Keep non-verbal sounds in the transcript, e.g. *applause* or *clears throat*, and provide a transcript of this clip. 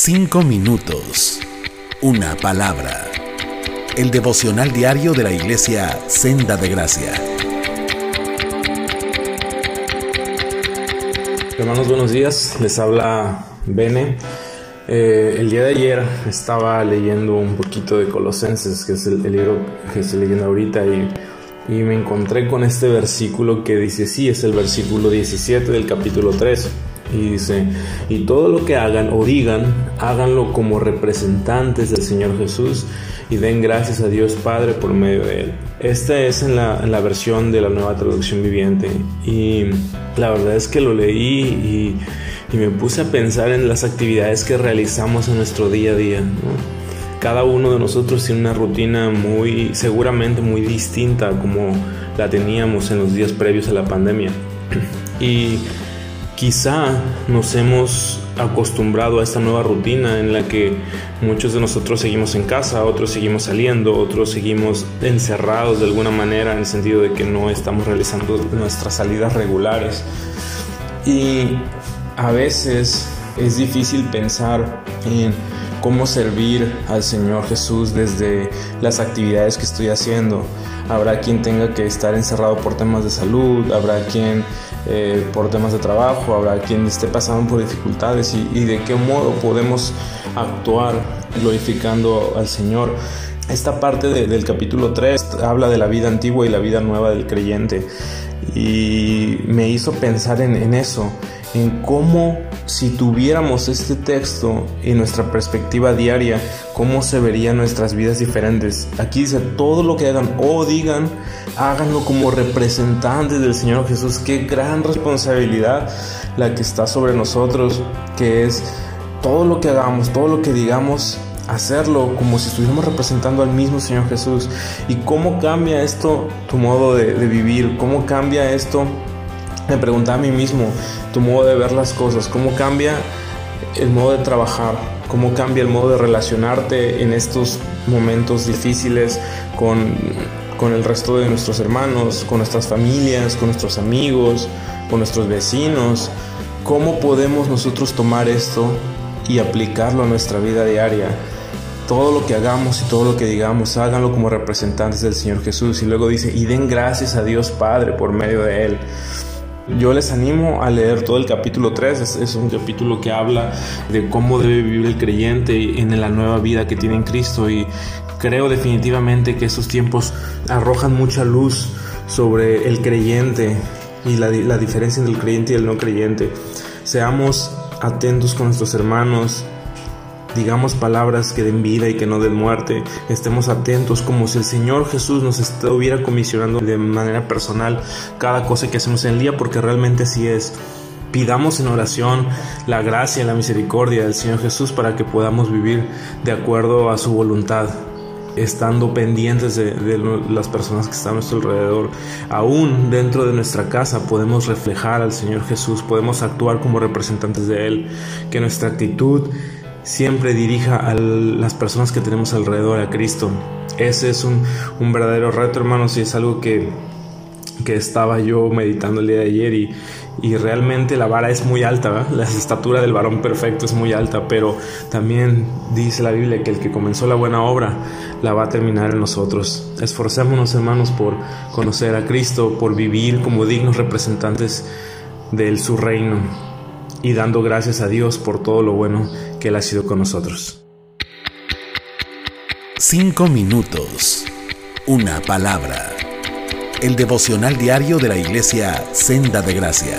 Cinco minutos. Una palabra. El devocional diario de la iglesia Senda de Gracia. Hermanos, buenos días. Les habla Bene. Eh, el día de ayer estaba leyendo un poquito de Colosenses, que es el, libro que estoy leyendo ahorita, y, y me encontré con este versículo que dice, sí, es el versículo 17 del capítulo 3 y dice, y todo lo que hagan o digan, háganlo como representantes del Señor Jesús y den gracias a Dios Padre por medio de Él. Esta es en la, en la versión de la nueva traducción viviente y la verdad es que lo leí y, y, me puse a pensar en las actividades que realizamos en nuestro día a día. Cada uno de nosotros tiene una rutina muy, seguramente muy distinta como la teníamos en los días previos a la pandemia. *clears throat* Y Quizá nos hemos acostumbrado a esta nueva rutina en la que muchos de nosotros seguimos en casa, otros seguimos saliendo, otros seguimos encerrados de alguna manera en el sentido de que no estamos realizando nuestras salidas regulares. Y a veces es difícil pensar en cómo servir al Señor Jesús desde las actividades que estoy haciendo. Habrá quien tenga que estar encerrado por temas de salud, habrá quien eh, por temas de trabajo, habrá quien esté pasando por dificultades y, de qué modo podemos actuar glorificando al Señor. Esta parte del capítulo 3 habla de la vida antigua y la vida nueva del creyente y me hizo pensar en, en eso, en cómo si tuviéramos este texto y nuestra perspectiva diaria, cómo se verían nuestras vidas diferentes. Aquí dice, todo lo que hagan o digan, háganlo como representantes del Señor Jesús. Qué gran responsabilidad la que está sobre nosotros, que es todo lo que hagamos, todo lo que digamos, hacerlo como si estuviéramos representando al mismo Señor Jesús. ¿Y cómo cambia esto tu modo de, de vivir? ¿Cómo cambia esto? Me preguntaba a mí mismo, tu modo de ver las cosas, cómo cambia el modo de trabajar, cómo cambia el modo de relacionarte en estos momentos difíciles con, con el resto de nuestros hermanos, con nuestras familias, con nuestros amigos, con nuestros vecinos. ¿Cómo podemos nosotros tomar esto y aplicarlo a nuestra vida diaria? Todo lo que hagamos y todo lo que digamos, háganlo como representantes del Señor Jesús. Y luego dice, y den gracias a Dios Padre por medio de Él. Yo les animo a leer todo el capítulo 3, es, un capítulo que habla de cómo debe vivir el creyente en la nueva vida que tiene en Cristo y creo definitivamente que esos tiempos arrojan mucha luz sobre el creyente y la, la diferencia entre el creyente y el no creyente. Seamos atentos con nuestros hermanos, digamos palabras que den vida y que no den muerte, estemos atentos como si el Señor Jesús nos estuviera comisionando de manera personal cada cosa que hacemos en el día, porque realmente así es. Pidamos en oración la gracia y la misericordia del Señor Jesús para que podamos vivir de acuerdo a su voluntad estando pendientes de, de, las personas que están a nuestro alrededor. Aún dentro de nuestra casa podemos reflejar al Señor Jesús, podemos actuar como representantes de Él, que nuestra actitud siempre dirija a las personas que tenemos alrededor a Cristo. Ese es un, verdadero reto, hermanos, y es algo que, que, estaba yo meditando el día de ayer y, y realmente la vara es muy alta, la estatura del varón perfecto es muy alta, pero también dice la Biblia que el que comenzó la buena obra la va a terminar en nosotros. Esforcémonos, hermanos, por conocer a Cristo, por vivir como dignos representantes de su reino y dando gracias a Dios por todo lo bueno que Él ha sido con nosotros. Cinco minutos. Una palabra. El devocional diario de la iglesia Senda de Gracia.